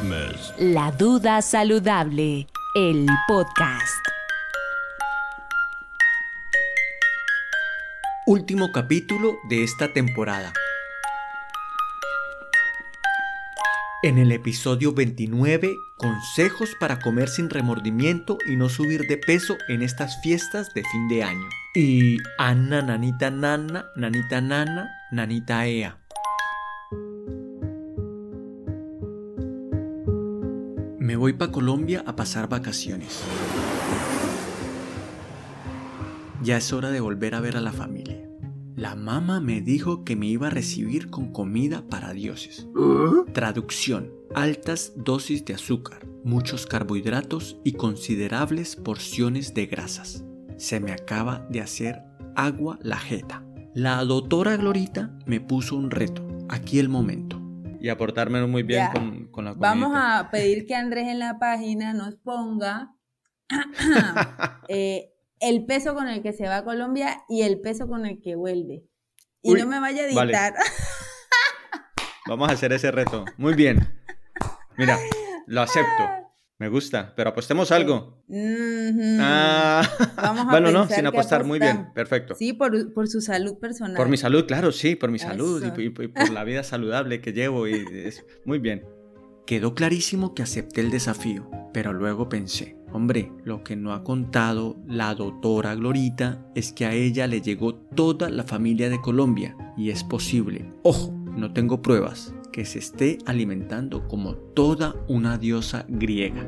Christmas. La duda saludable, el podcast. Último capítulo de esta temporada. En el episodio 29, consejos para comer sin remordimiento y no subir de peso en estas fiestas de fin de año. Y Anna, nanita, nana, nanita, nana, nanita, ea. Me voy para Colombia a pasar vacaciones. Ya es hora de volver a ver a la familia. La mamá me dijo que me iba a recibir con comida para dioses. Traducción. Altas dosis de azúcar, muchos carbohidratos y considerables porciones de grasas. Se me acaba de hacer agua la jeta. La doctora Glorita me puso un reto. Aquí el momento. Y aportármelo muy bien Ya. con, con la comida. Vamos a pedir que Andrés en la página nos ponga eh, el peso con el que se va a Colombia y el peso con el que vuelve. Y Uy, no me vaya a vale. editar. Vamos a hacer ese reto. Muy bien. Mira, lo acepto. Me gusta, pero apostemos algo. Ah, Vamos a bueno, no, sin apostar. Muy bien, perfecto. Sí, por, por su salud personal. Por mi salud, claro, sí, por mi salud y, Eso. y- y por la vida saludable que llevo. Y es, muy bien. Quedó clarísimo que acepté el desafío, pero luego pensé, hombre, lo que no ha contado la doctora Glorita es que a ella le llegó toda la familia de Colombia y es posible, ojo, no tengo pruebas, que se esté alimentando como toda una diosa griega.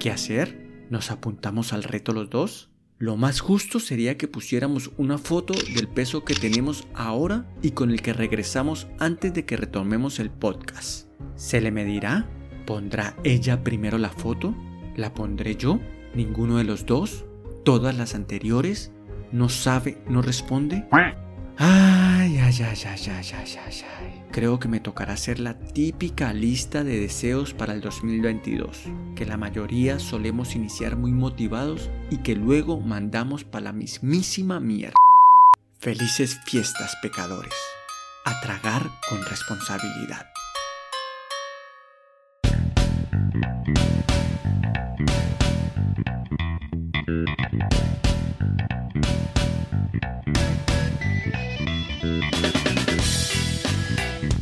¿Qué hacer? ¿Nos apuntamos al reto los dos? Lo más justo sería que pusiéramos una foto del peso que tenemos ahora y con el que regresamos antes de que retomemos el podcast. ¿Se le medirá? ¿Pondrá ella primero la foto? ¿La pondré yo? ¿Ninguno de los dos? ¿Todas las anteriores? ¿No sabe? ¿No responde? Creo que me tocará hacer la típica lista de deseos para el 2022, que la mayoría solemos iniciar muy motivados y que luego mandamos para la mismísima mierda. Felices fiestas, pecadores. A tragar con responsabilidad.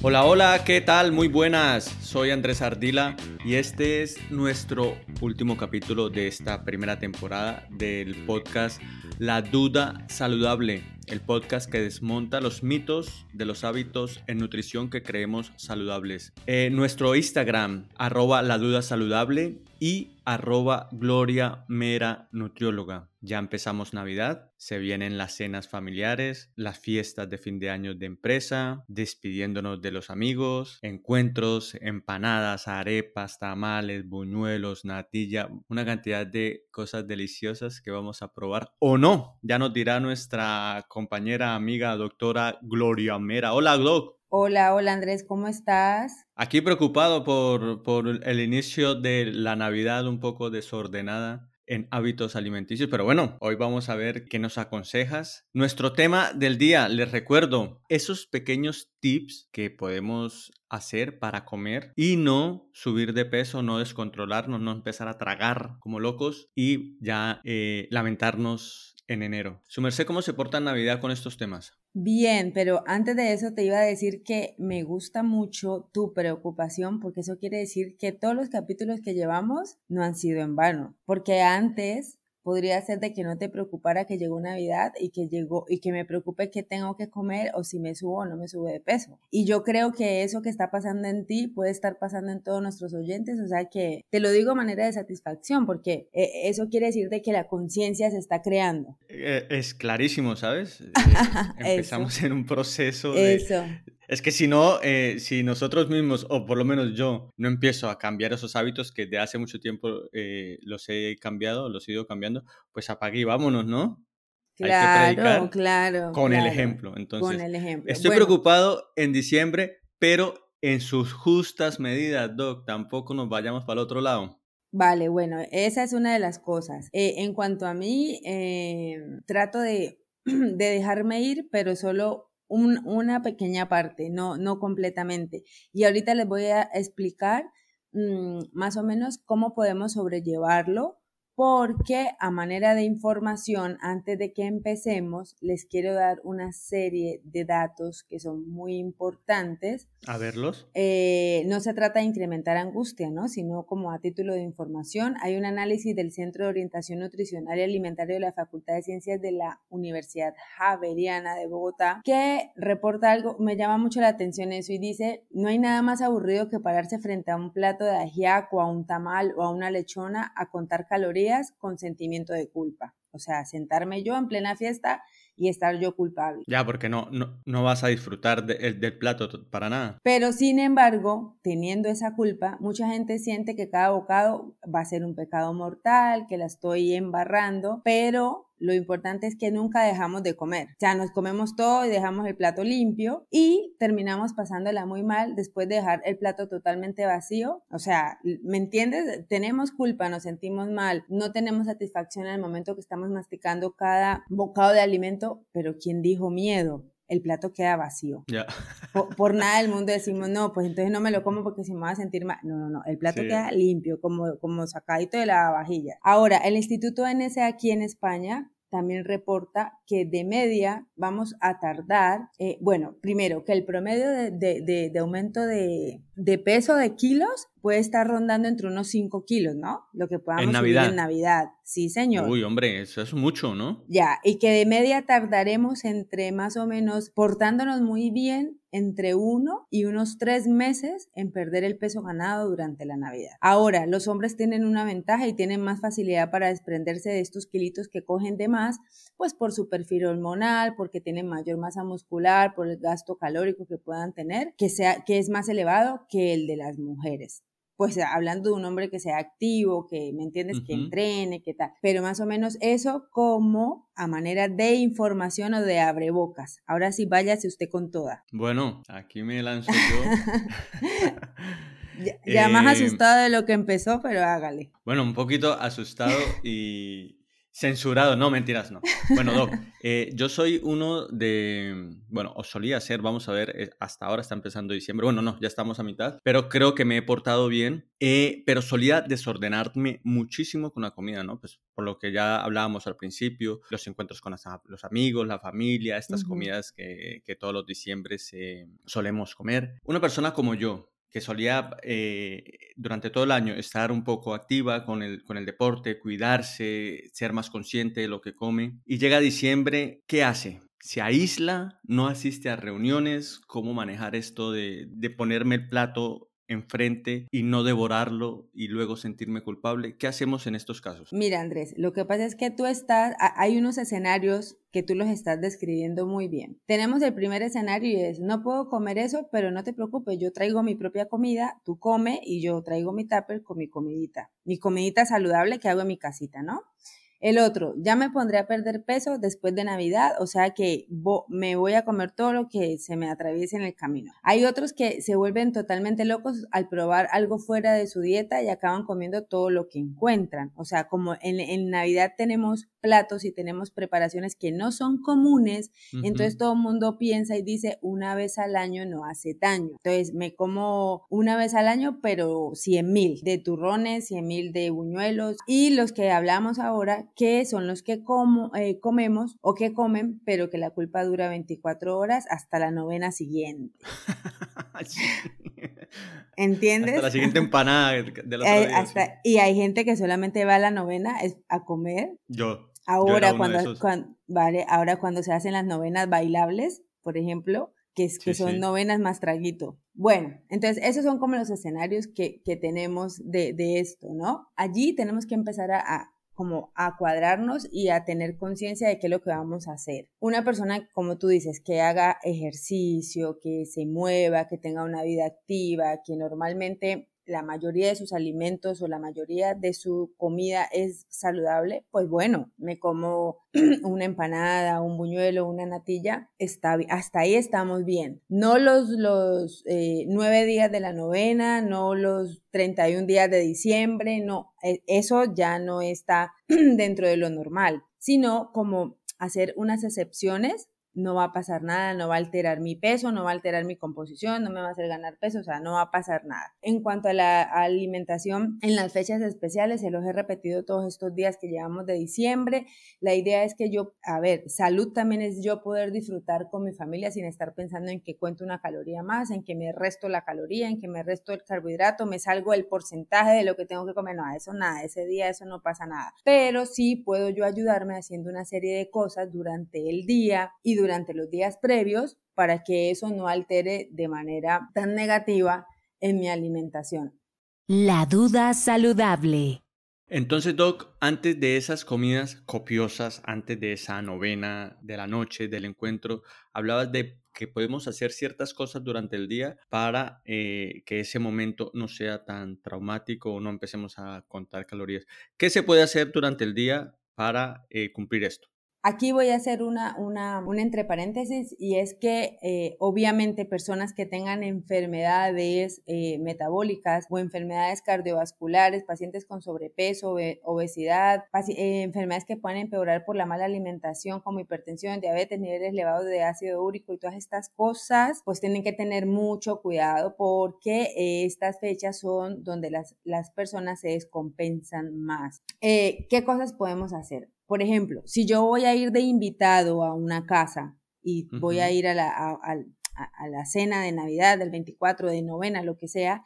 Hola, hola, ¿qué tal? Muy buenas. Soy Andrés Ardila y este es nuestro último capítulo de esta primera temporada del podcast La Duda Saludable, el podcast que desmonta los mitos de los hábitos en nutrición que creemos saludables. Eh, nuestro Instagram, arroba La Duda Saludable y arroba Gloria Mera Nutrióloga. Ya empezamos Navidad, se vienen las cenas familiares, las fiestas de fin de año de empresa, despidiéndonos de los amigos, encuentros, empanadas, arepas, tamales, buñuelos, natilla, una cantidad de cosas deliciosas que vamos a probar o no. Ya nos dirá nuestra compañera amiga doctora Gloria Mera. Hola, Doc. Hola, hola Andrés, ¿cómo estás? Aquí preocupado por, por el inicio de la Navidad un poco desordenada en hábitos alimenticios, pero bueno, hoy vamos a ver qué nos aconsejas. Nuestro tema del día, les recuerdo, esos pequeños tips que podemos hacer para comer y no subir de peso, no descontrolarnos, no empezar a tragar como locos y ya eh, lamentarnos en enero. Su merced, ¿cómo se porta en Navidad con estos temas? Bien, pero antes de eso te iba a decir que me gusta mucho tu preocupación porque eso quiere decir que todos los capítulos que llevamos no han sido en vano, porque antes podría ser de que no te preocupara que llegó Navidad y que llegó y que me preocupe qué tengo que comer o si me subo o no me sube de peso. Y yo creo que eso que está pasando en ti puede estar pasando en todos nuestros oyentes, o sea que te lo digo a manera de satisfacción porque eh, eso quiere decir de que la conciencia se está creando. Eh, es clarísimo, ¿sabes? Eh, empezamos en un proceso de... Es que si no, eh, si nosotros mismos, o por lo menos yo, no empiezo a cambiar esos hábitos que de hace mucho tiempo eh, los he cambiado, los he ido cambiando, pues apague y vámonos, ¿no? Hay que Claro, claro. Con el ejemplo. Entonces, Con el ejemplo. estoy Bueno, preocupado en diciembre, pero en sus justas medidas, Doc, tampoco nos vayamos para el otro lado. Vale, bueno, esa es una de las cosas. Eh, en cuanto a mí, eh, trato de, de dejarme ir, pero solo una pequeña parte, no, no completamente. Y ahorita les voy a explicar mm, más o menos cómo podemos sobrellevarlo porque a manera de información, antes de que empecemos, les quiero dar una serie de datos que son muy importantes. A verlos. Eh, no se trata de incrementar angustia, ¿no? Sino como a título de información. Hay un análisis del Centro de Orientación Nutricional y Alimentario de la Facultad de Ciencias de la Universidad Javeriana de Bogotá que reporta algo, me llama mucho la atención eso y dice, no hay nada más aburrido que pararse frente a un plato de ajiaco, a un tamal o a una lechona a contar calorías con sentimiento de culpa. O sea, sentarme yo en plena fiesta y estar yo culpable. Ya, porque no, no, vas a disfrutar del plato para nada. Pero sin embargo, teniendo esa culpa, mucha gente siente que cada bocado va a ser un pecado mortal, que la estoy embarrando, pero lo importante es que nunca dejamos de comer. O sea, nos comemos todo y dejamos el plato limpio y terminamos pasándola muy mal después de dejar el plato totalmente vacío. O sea, ¿me entiendes? Tenemos culpa, nos sentimos mal, no tenemos satisfacción en el momento que estamos masticando cada bocado de alimento, pero ¿quién dijo miedo? El plato queda vacío. Por, nada del mundo decimos, no, pues entonces no me lo como porque si me va a sentir mal. No, no, no, el plato queda limpio, como, como sacadito de la vajilla. Ahora, el Instituto NSA aquí en España también reporta que de media vamos a tardar, eh, bueno, primero que el promedio de, de aumento de, peso de kilos puede estar rondando entre unos 5 kilos, ¿no? Lo que podamos en Navidad. en Navidad. Sí, señor. Uy, hombre, eso es mucho, ¿no? Ya, y que de media tardaremos entre más o menos, portándonos muy bien, entre uno y unos tres meses en perder el peso ganado durante la Navidad. Ahora, los hombres tienen una ventaja y tienen más facilidad para desprenderse de estos kilitos que cogen de más, pues por su perfil hormonal, porque tienen mayor masa muscular, por el gasto calórico que puedan tener, que, sea, que es más elevado que el de las mujeres pues hablando de un hombre que sea activo, que, ¿me entiendes?, que entrene, que tal. Pero más o menos eso como a manera de información o de abrebocas. Ahora sí, váyase usted con toda. Bueno, aquí me lanzo yo. ya, más eh, asustado de lo que empezó, pero hágale. Bueno, un poquito asustado y, Censurado, no, mentiras, no. Bueno, Doc, eh, yo soy uno de, bueno, o solía ser, vamos a ver, eh, hasta ahora está empezando diciembre, bueno, no, ya estamos a mitad, pero creo que me he portado bien, eh, pero solía desordenarme muchísimo con la comida, ¿no? Pues por lo que ya hablábamos al principio, los encuentros con los amigos, la familia, estas comidas que, que, todos los diciembres solemos comer. Una persona como yo, que solía eh, durante todo el año estar un poco activa con el, con el deporte, cuidarse, ser más consciente de lo que come. Y llega diciembre, ¿qué hace? Se aísla, no asiste a reuniones, cómo manejar esto de, de ponerme el plato enfrente y no devorarlo y luego sentirme culpable. ¿Qué hacemos en estos casos? Mira, Andrés, lo que pasa es que tú estás, hay unos escenarios que tú los estás describiendo muy bien. Tenemos el primer escenario y es, no puedo comer eso, pero no te preocupes, yo traigo mi propia comida, tú come y yo traigo mi tupper con mi comidita, mi comidita saludable que hago en mi casita, ¿no? El otro, ya me pondré a perder peso después de Navidad, o sea que me voy a comer todo lo que se me atraviese en el camino. Hay otros que se vuelven totalmente locos al probar algo fuera de su dieta y acaban comiendo todo lo que encuentran. O sea, como en, Navidad tenemos platos y tenemos preparaciones que no son comunes, entonces todo el mundo piensa y dice una vez al año no hace daño. Entonces me como una vez al año, pero 100 mil de turrones, 100 mil de buñuelos y los que hablamos ahora que son los que como, eh, comemos o que comen, pero que la culpa dura 24 horas hasta la novena siguiente. ¿Entiendes? Hasta la siguiente empanada de los eh, Y hay gente que solamente va a la novena a comer. Yo. Ahora, cuando, vale, ahora cuando se hacen las novenas bailables, por ejemplo, que, es, que son novenas más traguito. Bueno, entonces esos son como los escenarios que, que tenemos de, de, esto, ¿no? Allí tenemos que empezar a, como a cuadrarnos y a tener conciencia de qué es lo que vamos a hacer. Una persona, como tú dices, que haga ejercicio, que se mueva, que tenga una vida activa, que normalmente la mayoría de sus alimentos o la mayoría de su comida es saludable, pues bueno, me como una empanada, un buñuelo, una natilla, está, hasta ahí estamos bien. No los, los eh, nueve días de la novena, no los 31 días de diciembre, no, e, eso ya no está dentro de lo normal, sino como hacer unas excepciones no va a pasar nada, no va a alterar mi peso, no va a alterar mi composición, no me va a hacer ganar peso, o sea, no va a pasar nada. En cuanto a la alimentación, en las fechas especiales, se los he repetido todos estos días que llevamos de diciembre, la idea es que yo, a ver, salud también es yo poder disfrutar con mi familia sin estar pensando en que cuento una caloría más, en que me resto la caloría, en que me resto el carbohidrato, me salgo el porcentaje de lo que tengo que comer, no, eso nada, ese día eso no pasa nada. Pero sí puedo yo ayudarme haciendo una serie de cosas durante el día y durante los días previos para que eso no altere de manera tan negativa en mi alimentación. La duda saludable. Entonces, Doc, antes de esas comidas copiosas, antes de esa novena de la noche, del encuentro, hablabas de que podemos hacer ciertas cosas durante el día para eh, que ese momento no sea tan traumático o no empecemos a contar calorías. ¿Qué se puede hacer durante el día para eh, cumplir esto? Aquí voy a hacer una, una, entre paréntesis y es que eh, obviamente personas que tengan enfermedades eh, metabólicas o enfermedades cardiovasculares, pacientes con sobrepeso, obesidad, eh, enfermedades que pueden empeorar por la mala alimentación como hipertensión, diabetes, niveles elevados de ácido úrico y todas estas cosas, pues tienen que tener mucho cuidado porque estas fechas son donde las, las personas se descompensan más. ¿Qué cosas podemos hacer? Por ejemplo, si yo voy a ir de invitado a una casa y voy a ir a la, a, la cena de Navidad, del 24, de novena, lo que sea,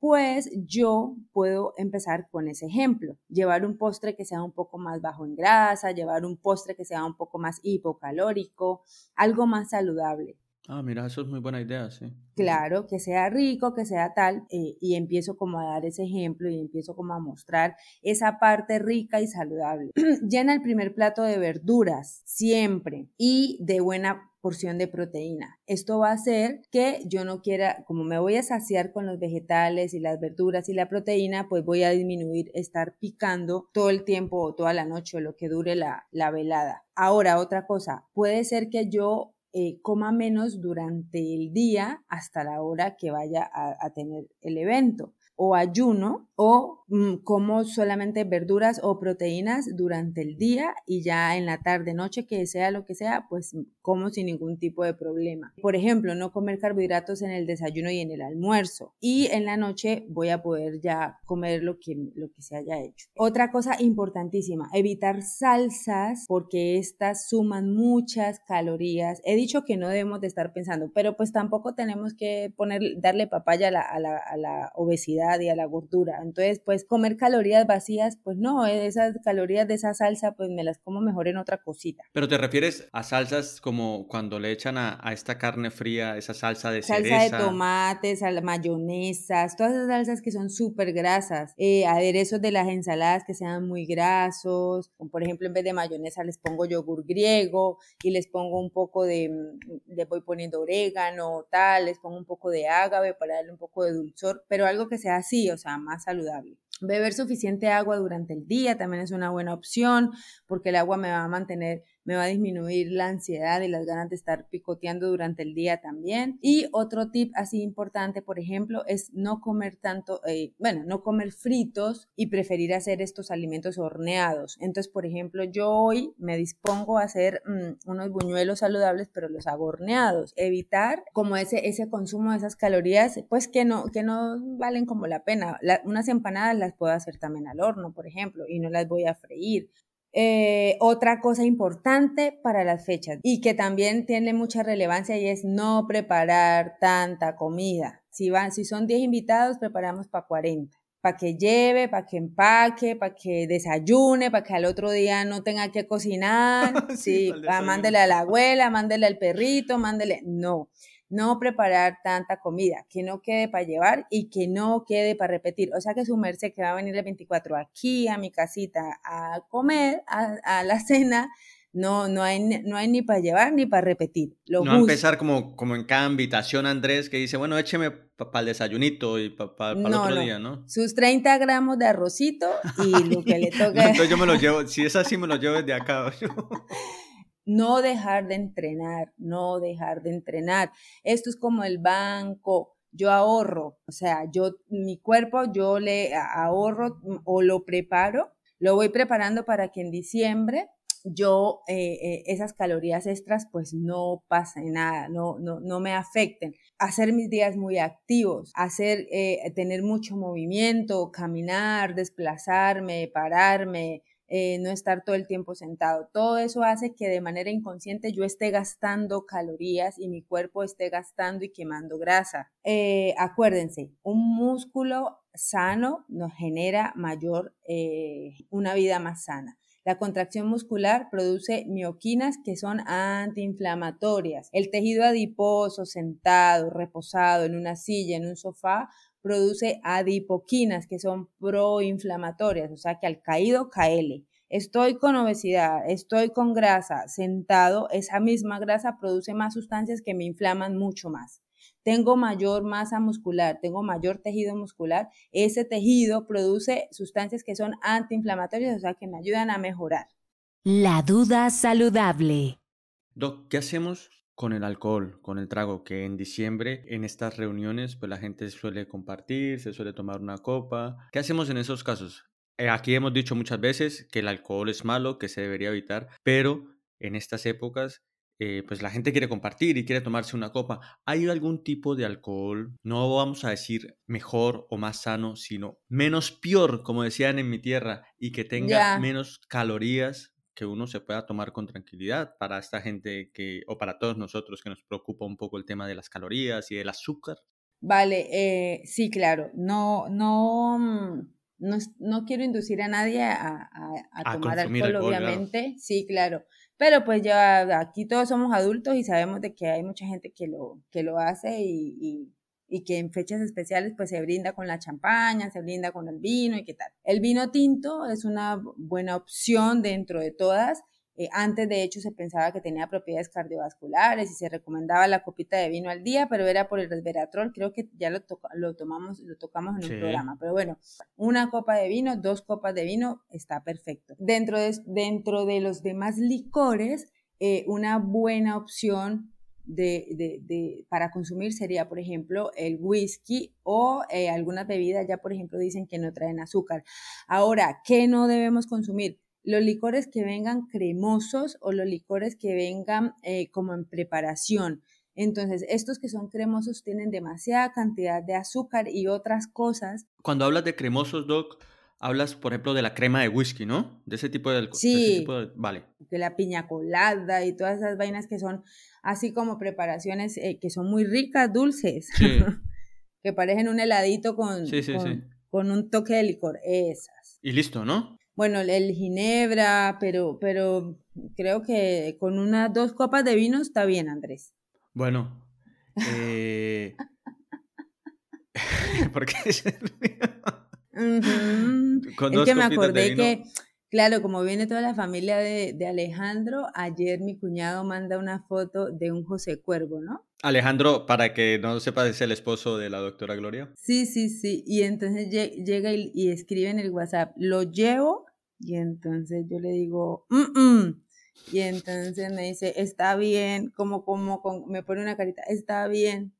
pues yo puedo empezar con ese ejemplo, llevar un postre que sea un poco más bajo en grasa, llevar un postre que sea un poco más hipocalórico, algo más saludable. Ah, mira, eso es muy buena idea, sí. Claro, que sea rico, que sea tal, eh, y empiezo como a dar ese ejemplo y empiezo como a mostrar esa parte rica y saludable. Llena el primer plato de verduras, siempre, y de buena porción de proteína. Esto va a hacer que yo no quiera, como me voy a saciar con los vegetales y las verduras y la proteína, pues voy a disminuir estar picando todo el tiempo o toda la noche o lo que dure la, la velada. Ahora, otra cosa, puede ser que yo eh, coma menos durante el día hasta la hora que vaya a tener el evento o ayuno o mm, como solamente verduras o proteínas durante el día y ya en la tarde, noche, que sea lo que sea, pues como sin ningún tipo de problema. Por ejemplo, no comer carbohidratos en el desayuno y en el almuerzo y en la noche voy a poder ya comer lo que, lo que se haya hecho. Otra cosa importantísima, evitar salsas porque estas suman muchas calorías. He dicho que no debemos de estar pensando, pero pues tampoco tenemos que poner, darle papaya a la, a la obesidad y a la gordura. Entonces, pues comer calorías vacías, pues no, esas calorías de esa salsa, pues me las como mejor en otra cosita. Pero te refieres a salsas como cuando le echan a, esta carne fría, esa salsa de salsa de tomates, a mayonesas, todas esas salsas que son súper grasas, eh, aderezos de las ensaladas que sean muy grasos, por ejemplo, en vez de mayonesa les pongo yogur griego y les pongo un poco de, mm, le voy poniendo orégano, tal, les pongo un poco de ágave para darle un poco de dulzor, pero algo que sea así, o sea, más saludable. Beber suficiente agua durante el día también es una buena opción porque el agua me va a mantener me va a disminuir la ansiedad y las ganas de estar picoteando durante el día también. Y otro tip así importante, por ejemplo, es no comer tanto, eh, bueno, no comer fritos y preferir hacer estos alimentos horneados. Entonces, por ejemplo, yo hoy me dispongo a hacer mm, unos buñuelos saludables, pero los hago horneados. Evitar como ese, ese consumo de esas calorías, pues que no, que no valen como la pena. unas empanadas las puedo hacer también al horno, por ejemplo, y no las voy a freír. Eh, otra cosa importante para las fechas y que también tiene mucha relevancia y es no preparar tanta comida. Si, van, si son 10 invitados, preparamos para 40. Para que lleve, para que empaque, para que desayune, para que al otro día no tenga que cocinar. sí, mándele a la abuela, mándele al perrito, mándele. No no preparar tanta comida, que no quede para llevar y que no quede para repetir. O sea que su merced que va a venir el 24 aquí a mi casita a comer, a, la cena, no, no, hay, no hay ni para llevar ni para repetir. no va a empezar como, como en cada invitación, Andrés, que dice, bueno, écheme para el desayunito y para el otro día, ¿no? Sus 30 gramos de arrocito y lo que le toca. Entonces yo me lo llevo, si es así, me lo llevo desde acá. No dejar de entrenar, no dejar de entrenar. Esto es como el banco. Yo ahorro, o sea, yo, mi cuerpo, yo le ahorro o lo preparo, lo voy preparando para que en diciembre yo eh, eh, esas calorías extras pues no pasa nada, no, no, no me afecten. Hacer mis días muy activos, hacer, eh, tener mucho movimiento, caminar, desplazarme, pararme, no estar todo el tiempo sentado. Todo eso hace que de manera inconsciente yo esté gastando calorías y mi cuerpo esté gastando y quemando grasa. acuérdense, un músculo sano nos genera mayor, una vida más sana. La contracción muscular produce mioquinas que son antiinflamatorias. El tejido adiposo, sentado, reposado en una silla, en un sofá, produce adipoquinas que son proinflamatorias, o sea que al caído caele. Estoy con obesidad, estoy con grasa, sentado, esa misma grasa produce más sustancias que me inflaman mucho más tengo mayor masa muscular, tengo mayor tejido muscular, ese tejido produce sustancias que son antiinflamatorias, o sea, que me ayudan a mejorar. La duda saludable. Doc, ¿qué hacemos con el alcohol, con el trago? Que en diciembre, en estas reuniones, pues la gente suele compartir, se suele tomar una copa. ¿Qué hacemos en esos casos? Eh, aquí hemos dicho muchas veces que el alcohol es malo, que se debería evitar, pero en estas épocas eh, pues la gente quiere compartir y quiere tomarse una copa. ¿Hay algún tipo de alcohol, no vamos a decir mejor o más sano, sino menos peor, como decían en mi tierra, y que tenga menos calorías que uno se pueda tomar con tranquilidad para esta gente que, o para todos nosotros que nos preocupa un poco el tema de las calorías y del azúcar? Vale, eh, sí, claro. No, no, mm, no, quiero inducir a nadie a, tomar alcohol, obviamente. Sí, claro. Pero pues ya aquí todos somos adultos y sabemos de que hay mucha gente que lo, que lo hace y, y, que en fechas especiales pues se brinda con la champaña, se brinda con el vino y qué tal. El vino tinto es una buena opción dentro de todas eh, antes, de hecho, se pensaba que tenía propiedades cardiovasculares y se recomendaba la copita de vino al día, pero era por el resveratrol. Creo que ya lo, lo, tomamos, lo tocamos en un programa. Pero bueno, una copa de vino, dos copas de vino, está perfecto. Dentro de, dentro de los demás licores, eh, una buena opción de, de, de, para consumir sería, por ejemplo, el whisky o eh, algunas bebidas ya, por ejemplo, dicen que no traen azúcar. Ahora, ¿qué no debemos consumir? los licores que vengan cremosos o los licores que vengan eh, como en preparación. Entonces, estos que son cremosos tienen demasiada cantidad de azúcar y otras cosas. Cuando hablas de cremosos, Doc, hablas, por ejemplo, de la crema de whisky, ¿no? De ese tipo de alcohol. Sí. De Vale. De la piña colada y todas esas vainas que son así como preparaciones eh, que son muy ricas, dulces. que parecen un heladito con, con un toque de licor. Esas. Y listo, ¿no? bueno, el ginebra, pero, pero creo que con unas dos copas de vino está bien, Andrés. Bueno, eh... ¿por qué es que me acordé que, claro, como viene toda la familia de, de, Alejandro, ayer mi cuñado manda una foto de un José Cuervo, ¿no? Alejandro, para que no sepa, es el esposo de la doctora Gloria. Sí, sí, sí. Y entonces llega y, y escribe en el WhatsApp, lo llevo y entonces yo le digo, y entonces me dice, está bien, como, como, me pone una carita, está bien.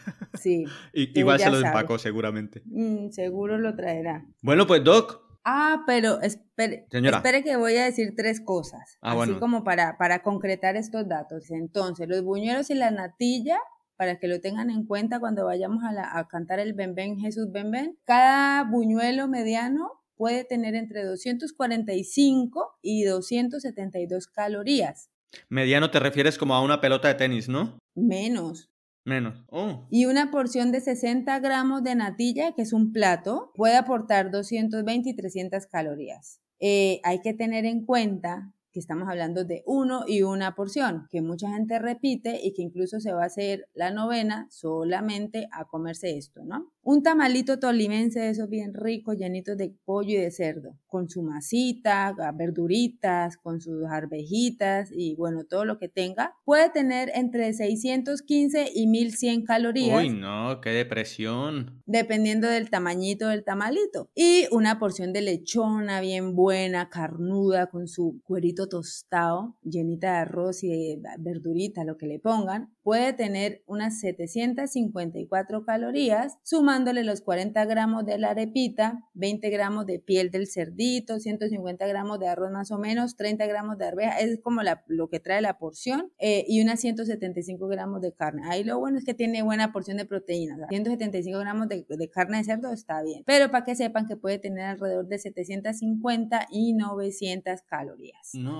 Sí. igual se lo empacó seguramente. Mm, seguro lo traerá. Bueno, pues Doc. Ah, pero espere, espere que voy a decir tres cosas. Ah, así como para, para concretar estos datos. Entonces, los buñuelos y la natilla para que lo tengan en cuenta cuando vayamos a, a cantar el Ben Ben Jesús Ben Ben. Cada buñuelo mediano puede tener entre 245 y 272 calorías. Mediano te refieres como a una pelota de tenis, ¿no? Menos. Menos. Oh. Y una porción de 60 gramos de natilla, que es un plato, puede aportar 220 y 300 calorías. Eh, hay que tener en cuenta que estamos hablando de uno y una porción, que mucha gente repite y que incluso se va a hacer la novena solamente a comerse esto, ¿no? Un tamalito tolimense de esos bien ricos, llenitos de pollo y de cerdo, con su masita, verduritas, con sus arvejitas y bueno, todo lo que tenga, puede tener entre 615 y 1100 calorías. Uy, no, qué depresión. Dependiendo del tamañito del tamalito. Y una porción de lechona bien buena, carnuda, con su cuerito tostado, llenita de arroz y de verdurita, lo que le pongan, puede tener unas 754 calorías, sumándole los 40 gramos de la arepita, 20 gramos de piel del cerdito, 150 gramos de arroz más o menos, 30 gramos de arveja, es como lo que trae la porción, eh, y unas 175 gramos de carne. Ahí lo bueno es que tiene buena porción de proteínas, 175 gramos de, de carne de cerdo está bien, pero para que sepan que puede tener alrededor de 750 y 900 calorías. No.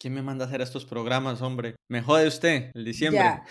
¿Quién me manda a hacer estos programas, hombre? Me jode usted, el diciembre.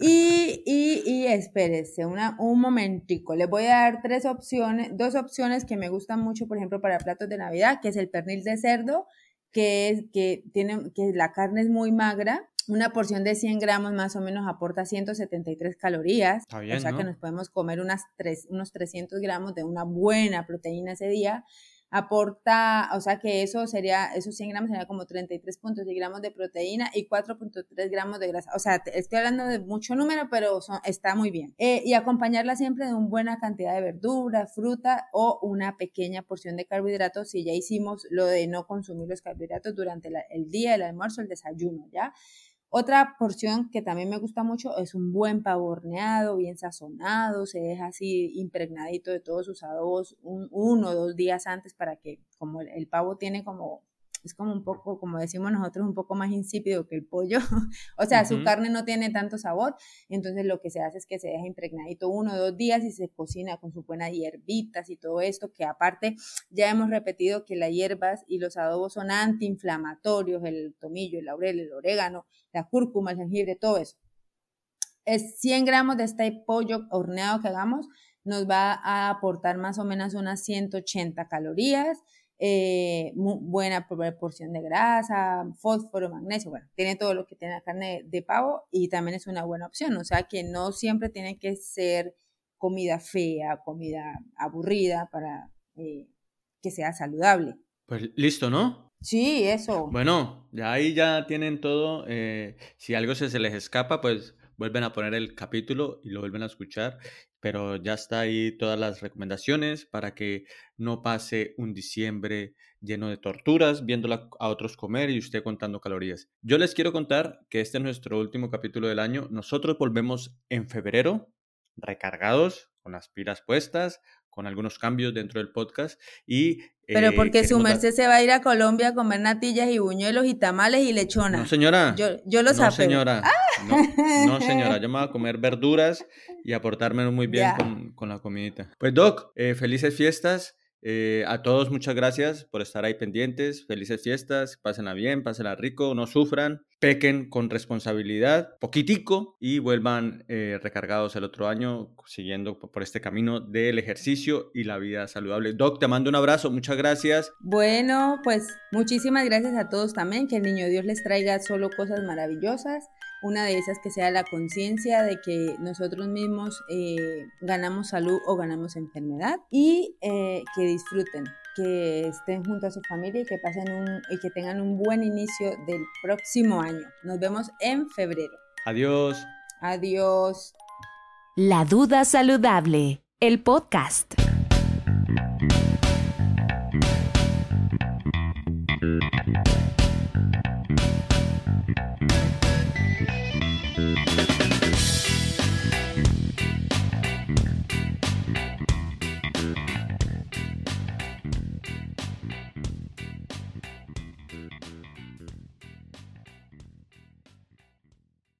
Y, y, y espérese una, un momentico. Les voy a dar tres opciones, dos opciones que me gustan mucho, por ejemplo, para platos de Navidad, que es el pernil de cerdo, que, es, que, tiene, que la carne es muy magra. Una porción de 100 gramos más o menos aporta 173 calorías. o sea que nos podemos comer unas tres, unos 300 gramos de una buena proteína ese día aporta, o sea que eso sería, esos 100 gramos sería como 33.6 gramos de proteína y 4.3 gramos de grasa. O sea, estoy hablando de mucho número, pero está muy bien. Eh, y acompañarla siempre de una buena cantidad de verdura, fruta o una pequeña porción de carbohidratos si ya hicimos lo de no consumir los carbohidratos durante el día, el almuerzo, el desayuno, ¿ya? Otra porción que también me gusta mucho es un buen pavo horneado, bien sazonado, se deja así impregnadito de todos sus adobos un, uno o dos días antes para que como el pavo tiene como es como un poco, como decimos nosotros, un poco más insípido que el pollo. o sea, su carne no tiene tanto sabor. Entonces lo que se hace es que se deja impregnadito uno o dos días y se cocina con sus buenas hierbitas y todo esto, que aparte ya hemos repetido que las hierbas y los adobos son antiinflamatorios, el tomillo, el laurel, el orégano, la cúrcuma, el jengibre, todo eso. Es 100 gramos de este pollo horneado que hagamos nos va a aportar más o menos unas 180 calorías eh, buena porción de grasa, fósforo, magnesio, bueno, tiene todo lo que tiene la carne de pavo y también es una buena opción, o sea que no siempre tiene que ser comida fea, comida aburrida para eh, que sea saludable. Pues listo, ¿no? Sí, eso. Bueno, ya ahí ya tienen todo. Eh, si algo se, se les escapa, pues vuelven a poner el capítulo y lo vuelven a escuchar pero ya está ahí todas las recomendaciones para que no pase un diciembre lleno de torturas, viéndola a otros comer y usted contando calorías. Yo les quiero contar que este es nuestro último capítulo del año. Nosotros volvemos en febrero, recargados, con las pilas puestas, con algunos cambios dentro del podcast y... Pero eh, porque su merced se va a ir a Colombia a comer natillas y buñuelos y tamales y lechona. No, señora. Yo, yo lo No, señora. No, señora. Yo me voy a comer verduras y aportarme muy bien con, con, la comidita. Pues Doc, eh, felices fiestas. Eh, a todos muchas gracias por estar ahí pendientes. Felices fiestas, pásenla bien, pásenla rico, no sufran, pequen con responsabilidad, poquitico y vuelvan eh, recargados el otro año siguiendo por este camino del ejercicio y la vida saludable. Doc, te mando un abrazo, muchas gracias. Bueno, pues muchísimas gracias a todos también, que el niño Dios les traiga solo cosas maravillosas una de esas que sea la conciencia de que nosotros mismos eh, ganamos salud o ganamos enfermedad y eh, que disfruten, que estén junto a su familia y que pasen un, y que tengan un buen inicio del próximo año. Nos vemos en febrero. Adiós. Adiós. La duda saludable, el podcast.